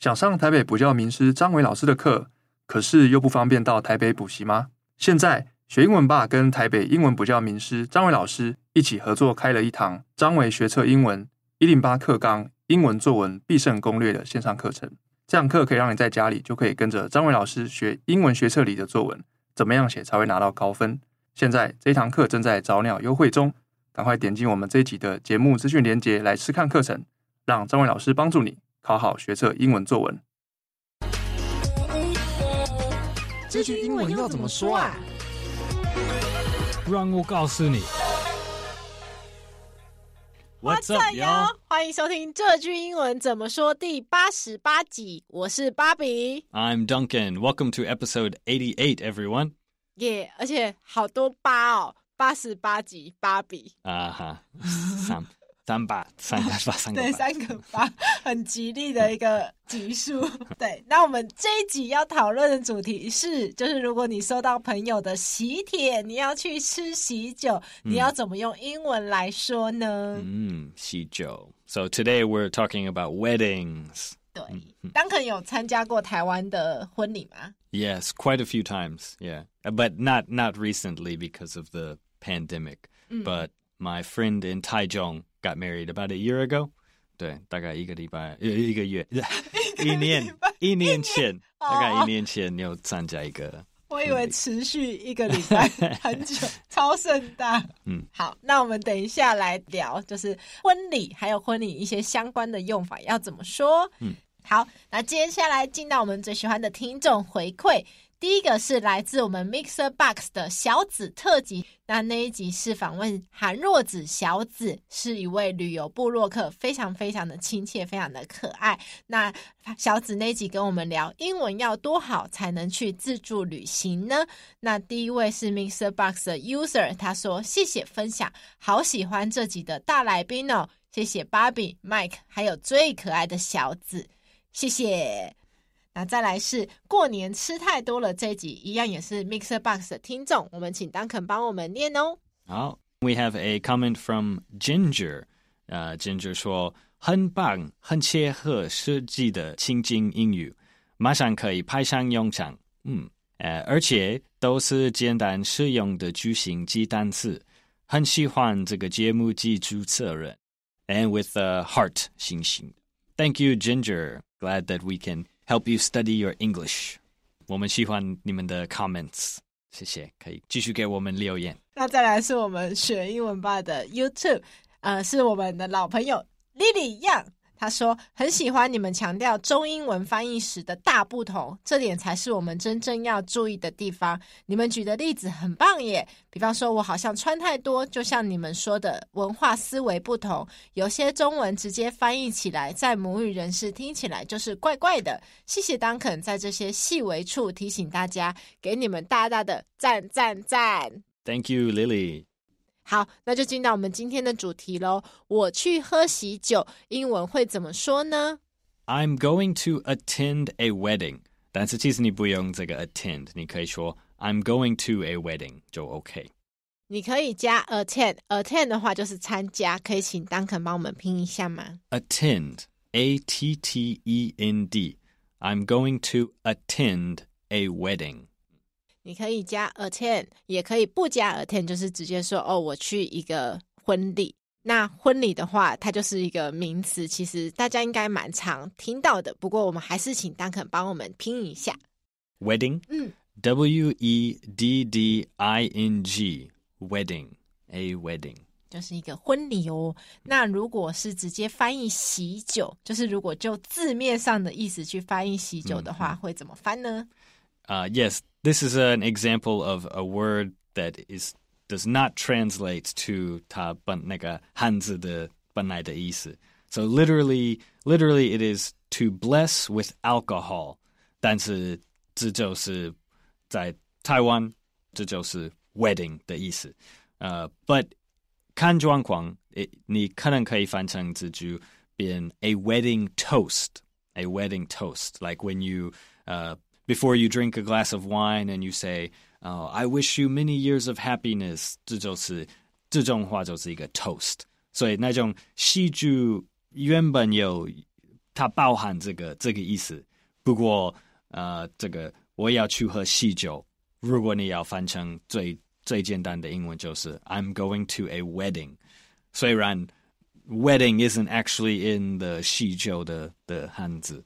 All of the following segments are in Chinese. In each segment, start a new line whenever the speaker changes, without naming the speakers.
想上台北补教名师张伟老师的课，可是又不方便到台北补习吗？现在学英文吧跟台北英文补教名师张伟老师一起合作开了一堂张伟学测英文一零八课纲英文作文必胜攻略的线上课程。这堂课可以让你在家里就可以跟着张伟老师学英文学测里的作文，怎么样写才会拿到高分？现在这一堂课正在早鸟优惠中，赶快点击我们这一集的节目资讯连接来试看课程，让张伟老师帮助你考好学测英文作文。
这句英文要怎么说啊？
让我告诉你。
What's up, y'all？欢迎收听这句英文怎么说第八十八集。我是芭比
，I'm Duncan. Welcome to episode eighty-eight, everyone.
耶，而且好多八哦，八十八集，芭比
啊哈，三三八三个八三个八，
对，三个八，很吉利的一个集数。对，那我们这一集要讨论的主题是，就是如果你收到朋友的喜帖，你要去吃喜酒，你要怎么用英文来说呢？
嗯，喜酒。So today we're talking about weddings.
对，Duncan 有参加过台湾的婚礼吗
？Yes, quite a few times. Yeah, but not not recently because of the pandemic. But my friend in Taichung got married about a year ago. 对，大概一个礼拜，一个月，一年，一年前，大概一年前你有参加一个。
我以为持续一个礼拜很久，超盛大。嗯，好，那我们等一下来聊，就是婚礼还有婚礼一些相关的用法要怎么说。嗯，好，那接下来进到我们最喜欢的听众回馈。第一个是来自我们 Mixer Box 的小紫特辑，那那一集是访问韩若子小紫，是一位旅游部落客，非常非常的亲切，非常的可爱。那小紫那一集跟我们聊英文要多好才能去自助旅行呢？那第一位是 Mixer Box 的 User，他说谢谢分享，好喜欢这集的大来宾哦，谢谢 Barbie、Mike，还有最可爱的小紫，谢谢。那再来是过年吃太多了这一集，一样也是 Mixer Box 的听众，我们请 Duncan 帮我们念哦。
好，We have a comment from Ginger，呃、uh,，Ginger 说很棒，很切合实际的情景英语，马上可以派上用场。嗯，呃，而且都是简单实用的句型及单词，很喜欢这个节目及主持人，and with a heart 星星。Thank you, Ginger. Glad that we can. Help you study your English。我们喜欢你们的 comments，谢谢，可以继续给我们留言。
那再来是我们学英文吧的 YouTube，呃，是我们的老朋友 Lily Yang。他说很喜欢你们强调中英文翻译时的大不同，这点才是我们真正要注意的地方。你们举的例子很棒耶，比方说我好像穿太多，就像你们说的文化思维不同，有些中文直接翻译起来，在母语人士听起来就是怪怪的。谢谢 Duncan 在这些细微处提醒大家，给你们大大的赞赞赞。
Thank you, Lily.
好，那就进到我们今天的主题喽。我去喝喜酒，英文会怎么说呢？
I'm going to attend a wedding。但是其实你不用这个 attend，你可以说 I'm going to a wedding 就 OK。
你可以加 attend，attend 的话就是参加，可以请 Duncan 帮我们拼一下吗？
Attend，A T T E N D。I'm going to attend a wedding。
你可以加 attend，也可以不加 attend，就是直接说哦，我去一个婚礼。那婚礼的话，它就是一个名词，其实大家应该蛮常听到的。不过我们还是请 Duncan 帮我们拼一下
wedding，嗯，W E D D I N G，wedding，a wedding，
就是一个婚礼哦。那如果是直接翻译喜酒，就是如果就字面上的意思去翻译喜酒的话，嗯、会怎么翻呢？
啊、uh,，Yes。This is an example of a word that is does not translate to 它本那个汉字的本来的意思。So literally, literally, it is to bless with alcohol. 但是这就是在台湾，这就是 wedding 的意思。呃、uh,，but 看状况，你可能可以翻成这句变 a wedding toast, a wedding toast, like when you 呃、uh,。 Before you drink a glass of wine and you say, oh, I wish you many years of happiness，这就是这种话就是一个 toast。所以那种喜剧原本有 它包含这个这个意思。不过呃，这个我要去喝喜酒。如果你要翻成最最简单的英文，就是 I'm going to a wedding。虽然 wedding isn't actually in the 喜酒的的汉字，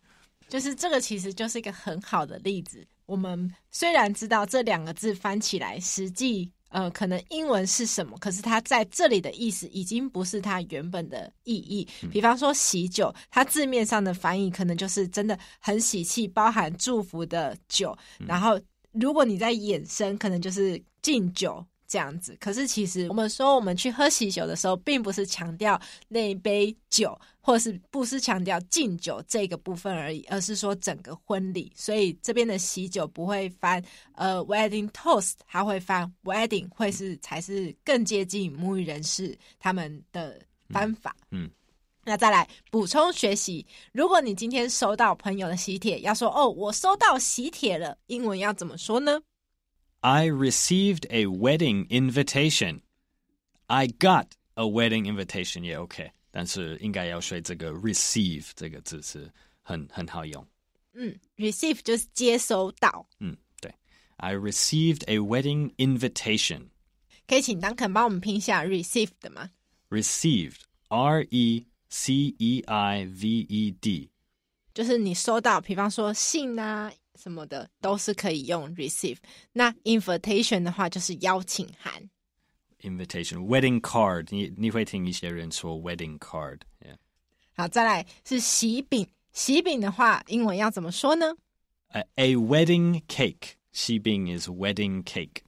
就是这个其实就是一个很好的例子。我们虽然知道这两个字翻起来，实际呃可能英文是什么，可是它在这里的意思已经不是它原本的意义。比方说喜酒，它字面上的翻译可能就是真的很喜气，包含祝福的酒。然后如果你在衍生，可能就是敬酒。这样子，可是其实我们说我们去喝喜酒的时候，并不是强调那一杯酒，或是不是强调敬酒这个部分而已，而是说整个婚礼。所以这边的喜酒不会翻呃 wedding toast，它会翻 wedding，会是才是更接近母语人士他们的翻法。嗯，嗯，那再来补充学习，如果你今天收到朋友的喜帖，要说哦，我收到喜帖了，英文要怎么说呢
？I received a wedding invitation. I got a wedding invitation 也 OK，但是应该要学这个 receive 这个字是很很好用。
嗯，receive 就是接收到。
嗯，对。I received a wedding invitation。
可以请 Duncan 帮我们拼一下 received 的吗？
Received，R E C E I V E D，
就是你收到，比方说信啊。 什么的都是可以用 receive。那 invitation 的话就是邀请函。
invitation wedding card，你你会听一些人说 wedding card。Yeah.
好，再来是喜饼。喜饼的话，英文要怎么说呢
？Uh, a wedding cake。喜饼 is wedding cake。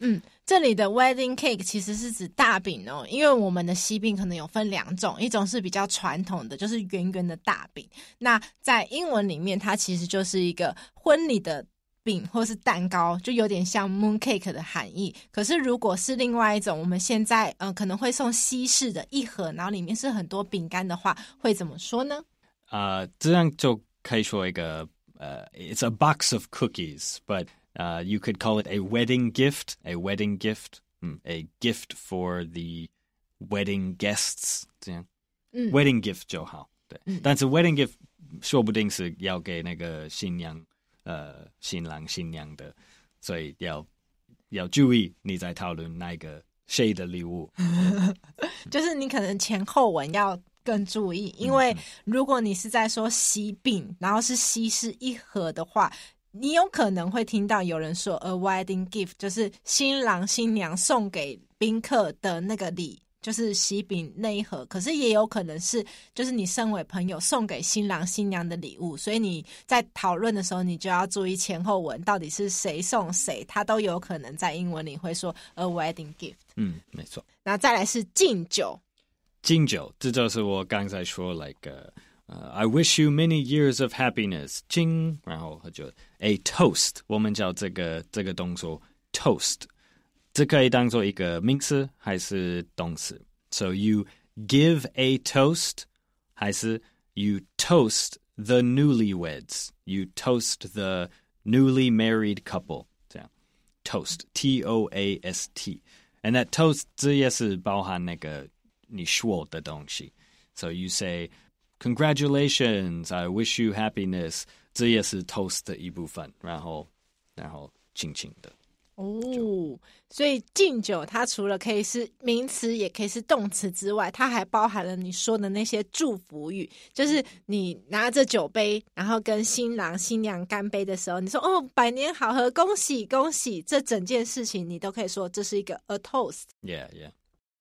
嗯，这里的 wedding cake 其实是指大饼哦，因为我们的西饼可能有分两种，一种是比较传统的，就是圆圆的大饼。那在英文里面，它其实就是一个婚礼的饼或是蛋糕，就有点像 moon cake 的含义。可是如果是另外一种，我们现在嗯、可能会送西式的一盒，然后里面是很多饼干的话，会怎么说呢？
啊、这样就可以说一个呃、，it's a box of cookies，but Uh, you could call it a wedding gift, a wedding gift, mm, a gift for the wedding guests，这样，嗯，wedding gift 就好，对，嗯，但是 wedding gift 说不定是要给那个新娘，呃，新郎新娘的，所以要要注意你在讨论那个谁的礼物，
就是你可能前后文要更注意，因为如果你是在说喜饼，然后是西式一盒的话。 你有可能会听到有人说 a wedding gift，就是新郎新娘送给宾客的那个礼，就是喜饼那一盒。可是也有可能是，就是你身为朋友送给新郎新娘的礼物。所以你在讨论的时候，你就要注意前后文到底是谁送谁，他都有可能在英文里会说 a wedding gift。
嗯，没错。
那再来是敬酒，
敬酒，这就是我刚才说 like、uh, uh, I wish you many years of happiness，敬，然后就。A toast，我们叫这个这个动作 toast，这可以当做一个名词还是动词？So you give a toast，还是 you toast the newlyweds，you toast the newly married couple，这样 toast，T O A S T，and that toast 这也是包含那个你说的东西。So you say congratulations，I wish you happiness。这也是 toast 的一部分，然后，然后轻轻的
哦。所以敬酒它除了可以是名词，也可以是动词之外，它还包含了你说的那些祝福语，就是你拿着酒杯，然后跟新郎新娘干杯的时候，你说哦，百年好合，恭喜恭喜，这整件事情你都可以说这是一个 a
toast。Yeah, yeah.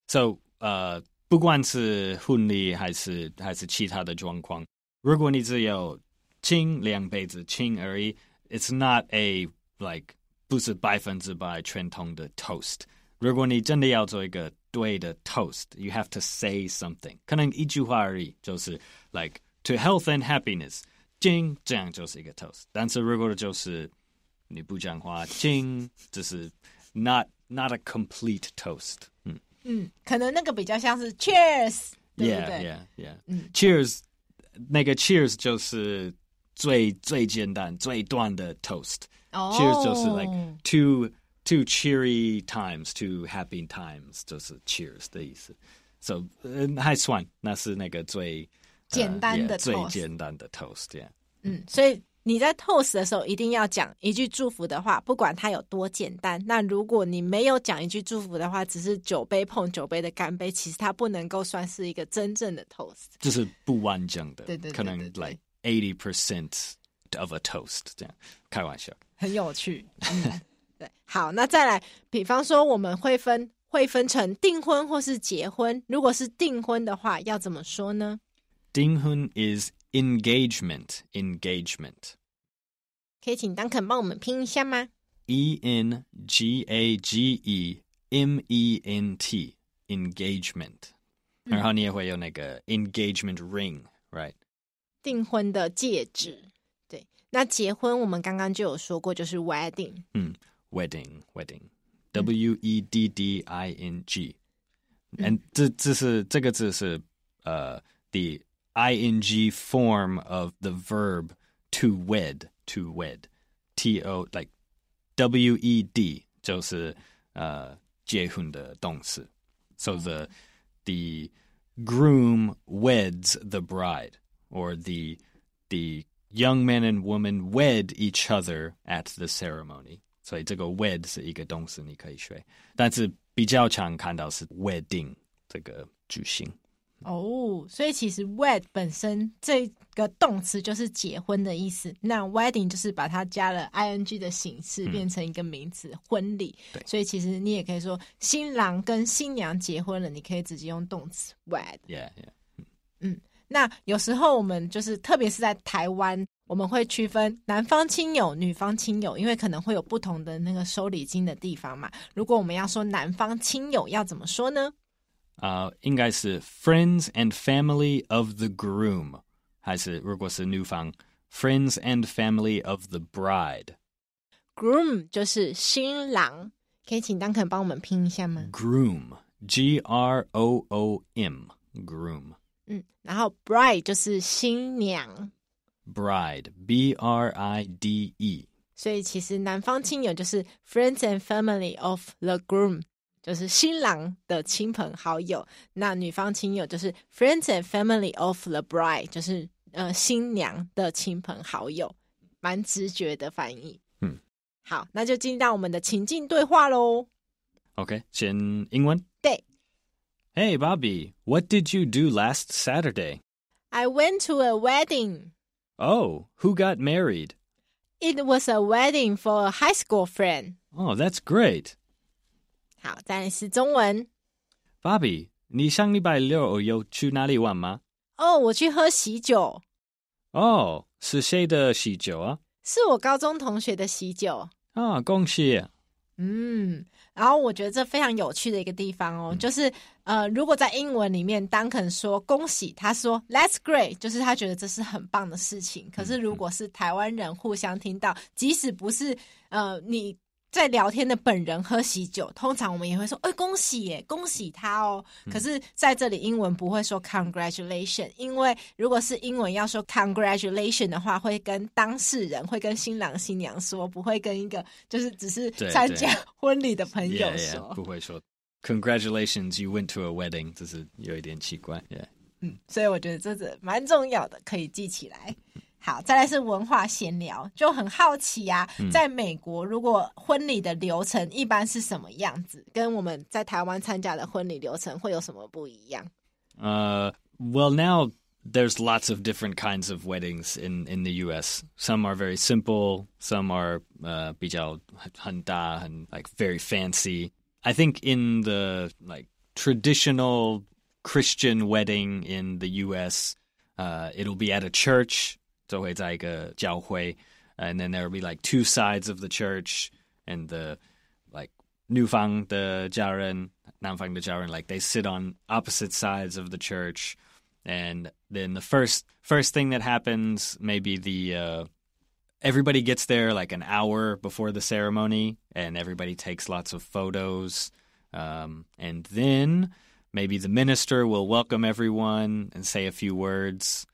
So, 呃， 不管是婚礼还是还是其他的状况，如果你只有敬两杯子敬而已，It's not a like 不是百分之百传统的 toast。如果你真的要做一个对的 toast，you have to say something。可能一句话而已，就是 like to health and happiness，敬这样就是一个 toast。但是如果就是你不讲话，敬就是 not not a complete toast。 嗯
嗯，可能那个比较像是 cheers，对不对？
Yeah yeah yeah。嗯，cheers 那个 cheers 就是。最最简单最短的 toast，cheers、oh. 就是 like two two cheery times, two happy times，就是 cheers 的意思。So，、呃、还算那是那个最
简单的 toast，
最简单的 toast，这样。
嗯，所以 你在 toast 的时候一定要讲一句祝福的话，不管它有多简单。那如果你没有讲一句祝福的话，只是酒杯碰酒杯的干杯，其实它不能够算是一个真正的 toast，
就是不完整的。
对对，对，对，对，
可能 like eighty percent of a toast 这样，开玩笑。
很有趣。嗯，对，好，那再来，比方说我们会分会分成订婚或是结婚。如果是订婚的话，要怎么说呢？
订婚 is engagement engagement。
可以请 Duncan 帮我们拼一下吗？
E N G A G E M E N T engagement。然后你也会有那个 engagement ring，right？
订婚的戒指。对，那结婚我们刚刚就有说过，就是 wedding。
嗯，wedding wedding，W E D D I N G。嗯，这这是这个字是呃 the ing form of the verb to wed to wed t o like w e d 就是呃结婚的动词，so the the groom weds the bride or the the young man and woman wed each other at the ceremony，所以这个 wed 是一个动词，你可以学，但是比较常看到是 wedding 这个句型。
哦，oh, 所以其实 wed 本身这个动词就是结婚的意思，那 wedding 就是把它加了 ing 的形式，变成一个名词，嗯、婚礼。对，所以其实你也可以说新郎跟新娘结婚了，你可以直接用动词 wed。
Yeah, yeah.
嗯，那有时候我们就是特别是在台湾，我们会区分男方亲友、女方亲友，因为可能会有不同的那个收礼金的地方嘛。如果我们要说男方亲友，要怎么说呢？
啊，uh, 应该是 friends and family of the groom，还是如果是女方 friends and family of the
bride。groom 就是新郎，可以请 Duncan 帮我们拼一下吗？
groom，G R O O M，groom。
嗯，然后 bride 就是新娘，
bride，B R I D E。
所以其实男方亲友就是 friends and family of the groom。 就是新郎的亲朋好友，那女方亲友就是 friends and family of the bride，就是呃新娘的亲朋好友，蛮直觉的翻译。嗯，好，那就进到我们的情境对话喽。
OK，先英文。
对。
Hey Bobby, what did you do last Saturday?
I went to a wedding.
Oh, who got married?
It was a wedding for a high school friend.
Oh, that's great.
好，再来是中文。
Bobby，你上礼拜六有去哪里玩吗？
哦，我去喝喜酒。
哦，是谁的喜酒啊？
是我高中同学的喜酒。
啊，恭喜！
嗯，然后我觉得这非常有趣的一个地方哦，嗯、就是呃，如果在英文里面，Duncan 说恭喜，他说 That's great，就是他觉得这是很棒的事情。可是如果是台湾人互相听到，即使不是呃你。在聊天的本人喝喜酒，通常我们也会说：“哎，恭喜耶，恭喜他哦。”可是在这里，英文不会说 “congratulation”，因为如果是英文要说 “congratulation” 的话，会跟当事人，会跟新郎新娘说，不会跟一个就是只是参加婚礼的朋友说，
不会说 “congratulations, you went to a wedding”，这是有一点奇怪。Yeah.
嗯，所以我觉得这是蛮重要的，可以记起来。好，再来是文化闲聊，就很好奇啊，在美国，如果婚礼的流程一般是什么样子？跟我们在台湾参加的婚礼流程会有什么不一样？
呃、uh,，Well, now there's lots of different kinds of weddings in in the U.S. Some are very simple, some are 呃、uh, 比较很大，很 like very fancy. I think in the like traditional Christian wedding in the U.S., uh, it'll be at a church. so it's like a jiao hui, and then there will be like two sides of the church and the like nufang the jaren nanfang the jaren like they sit on opposite sides of the church, and then the first first thing that happens maybe the uh, everybody gets there like an hour before the ceremony, and everybody takes lots of photos, um, and then maybe the minister will welcome everyone and say a few words.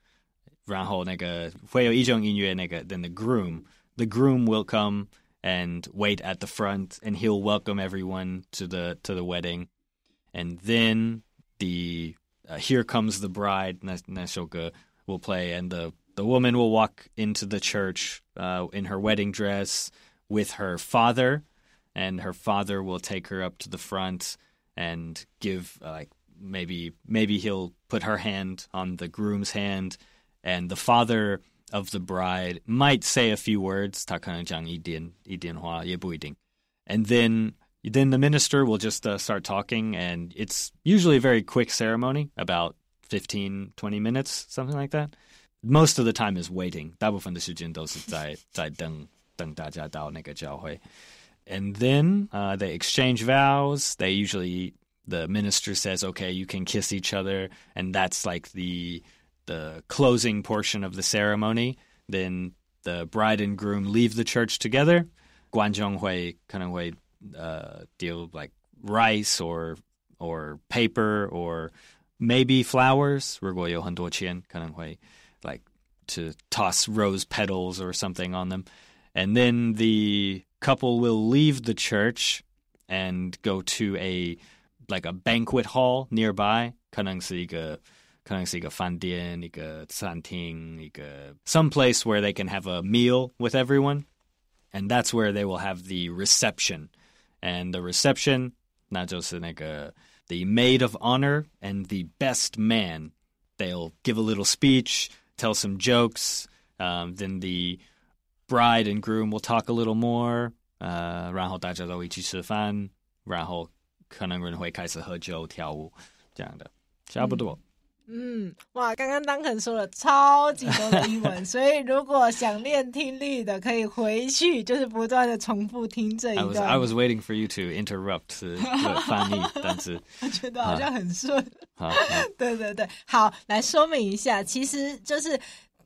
然后那个会有一种音乐，那个 then the groom the groom will come and wait at the front and he'll welcome everyone to the to the wedding and then the uh, "Here Comes the Bride" 那那首歌 will play, and the the woman will walk into the church uh, in her wedding dress with her father, and her father will take her up to the front and give uh, like maybe maybe he'll put her hand on the groom's hand, and the father of the bride might say a few words. 他可能讲一点一点话，也不一定。And then then the minister will just uh, start talking, and it's usually a very quick ceremony, about 15, 20 minutes, something like that. Most of the time is waiting. 大部分的时间都是在在等等大家到那个教会。And then uh, they exchange vows. They usually the minister says, "Okay, you can kiss each other," and that's like the the closing portion of the ceremony. Then the bride and groom leave the church together. 观众会可能会 uh, deal like rice or or paper or maybe flowers. 如果有很多钱，可能会 like to toss rose petals or something on them. And then the couple will leave the church and go to a like a banquet hall nearby，可能是一个 可能是一个饭店、一个餐厅、一个 some place where they can have a meal with everyone, and that's where they will have the reception. And the reception 那就是那个 the maid of honor and the best man. They'll give a little speech, tell some jokes. Um, then the bride and groom will talk a little more. 呃，然后大家都一起吃饭，然后可能人会开始喝酒跳舞，这样的差不多。
嗯， 哇，刚刚当肯说了超级多的英文，所以如果想练听力的，可以回去，就是不断的重复听这一段。
I was, I was waiting for you to interrupt the 翻译，单词
我觉得好像很顺。好，对对对，好，来说明一下，其实就是。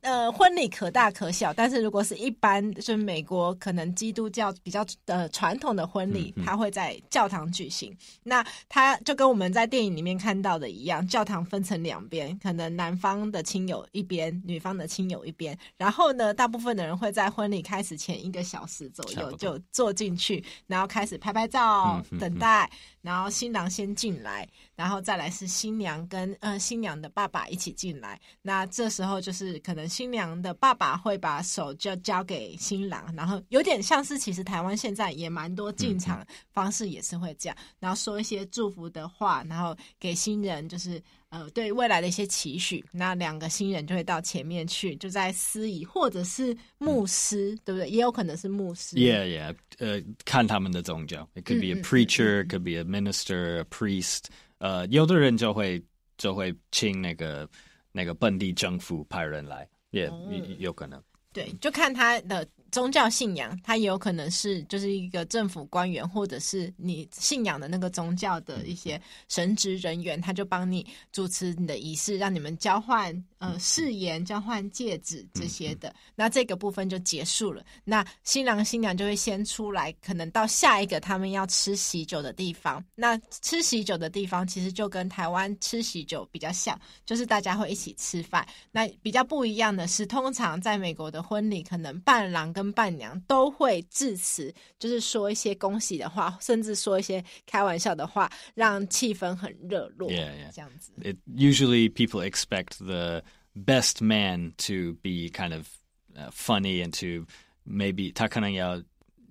呃，婚礼可大可小，但是如果是一般，就是美国可能基督教比较呃传统的婚礼，它会在教堂举行。那它就跟我们在电影里面看到的一样，教堂分成两边，可能男方的亲友一边，女方的亲友一边。然后呢，大部分的人会在婚礼开始前一个小时左右就坐进去，然后开始拍拍照，等待。然后新郎先进来，然后再来是新娘跟呃新娘的爸爸一起进来。那这时候就是可能。新娘的爸爸会把手就交给新郎，然后有点像是其实台湾现在也蛮多进场方式也是会这样，然后说一些祝福的话，然后给新人就是呃对未来的一些期许。那两个新人就会到前面去，就在司仪或者是牧师，嗯、对不对？也有可能是牧师。
Yeah, yeah. 呃，看他们的宗教，it could be a preacher, could be a minister, a priest。呃，有的人就会就会请那个那个本地政府派人来。也、yeah, 嗯、有可能，
对，就看他的。宗教信仰，它也有可能是就是一个政府官员，或者是你信仰的那个宗教的一些神职人员，他就帮你主持你的仪式，让你们交换呃誓言、交换戒指这些的。那这个部分就结束了。那新郎新娘就会先出来，可能到下一个他们要吃喜酒的地方。那吃喜酒的地方其实就跟台湾吃喜酒比较像，就是大家会一起吃饭。那比较不一样的是，通常在美国的婚礼，可能伴郎跟伴娘都会致辞，就是说一些恭喜的话，甚至说一些开玩笑的话，让气氛很热络。
Yeah, yeah.
这样子。
It, usually people expect the best man to be kind of uh, funny and to maybe 他可能要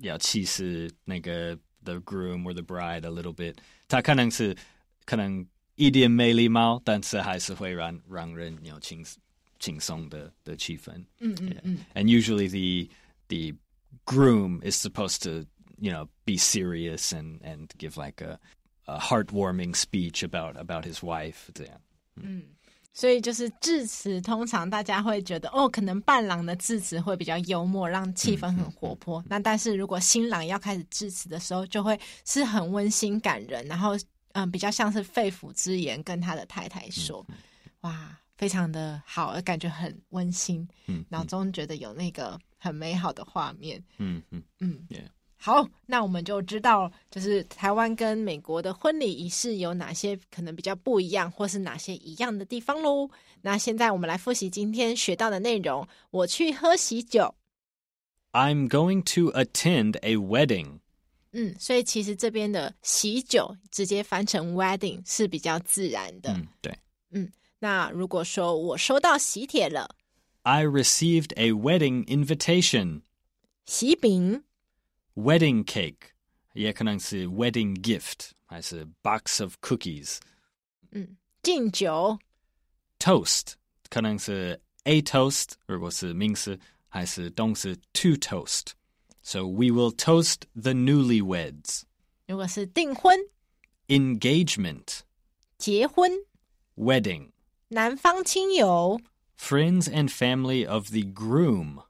要气死那个 the groom or the bride a little bit。他可能是可能一点没礼貌，但是还是会让让人有轻轻松的的气氛。
嗯嗯嗯。
And usually the the groom is supposed to, you know, be serious and and give like a a heartwarming speech about about his wife 这样。
嗯，所以就是致辞，通常大家会觉得哦，可能伴郎的致辞会比较幽默，让气氛很活泼。嗯、那但是如果新郎要开始致辞的时候，就会是很温馨感人，然后嗯、呃，比较像是肺腑之言跟他的太太说，嗯、哇， 非常的好，感觉很温馨。嗯，脑中觉得有那个。很美好的画面，
嗯嗯嗯，Yeah.
好，那我们就知道，就是台湾跟美国的婚礼仪式有哪些可能比较不一样，或是哪些一样的地方喽。那现在我们来复习今天学到的内容。我去喝喜酒
，I'm going to attend a wedding。
嗯，所以其实这边的喜酒直接翻成 wedding 是比较自然的。
嗯，对。
嗯，那如果说我收到喜帖了，
I received a wedding invitation。
喜饼，
wedding cake，也可能是 wedding gift，还是 box of cookies。
嗯，敬酒，
toast，可能是 a toast，如果是名词，还是动词 to toast。So we will toast the newlyweds。
如果是订婚，
engagement，
结婚，
wedding，
男方亲友，
friends and family of the groom。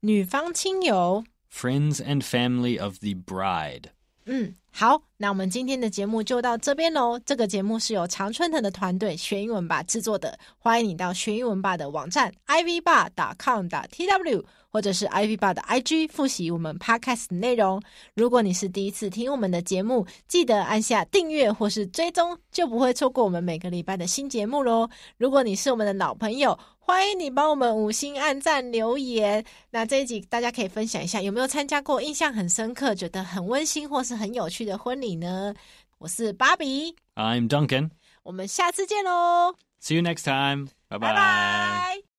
女方亲友，
friends and family of the bride。
嗯，好， 那我们今天的节目就到这边喽。这个节目是由常春藤的团队学英文吧制作的，欢迎你到学英文吧的网站 ivbar.com.tw。或者是 i v bar 的 IG 复习我们 Podcast 的内容。如果你是第一次听我们的节目，记得按下订阅或是追踪，就不会错过我们每个礼拜的新节目喽。如果你是我们的老朋友，欢迎你帮我们五星按赞留言。那这一集大家可以分享一下，有没有参加过印象很深刻、觉得很温馨或是很有趣的婚礼呢？我是芭比，I'm
Duncan，
我们下次见喽。
See you next time，拜拜。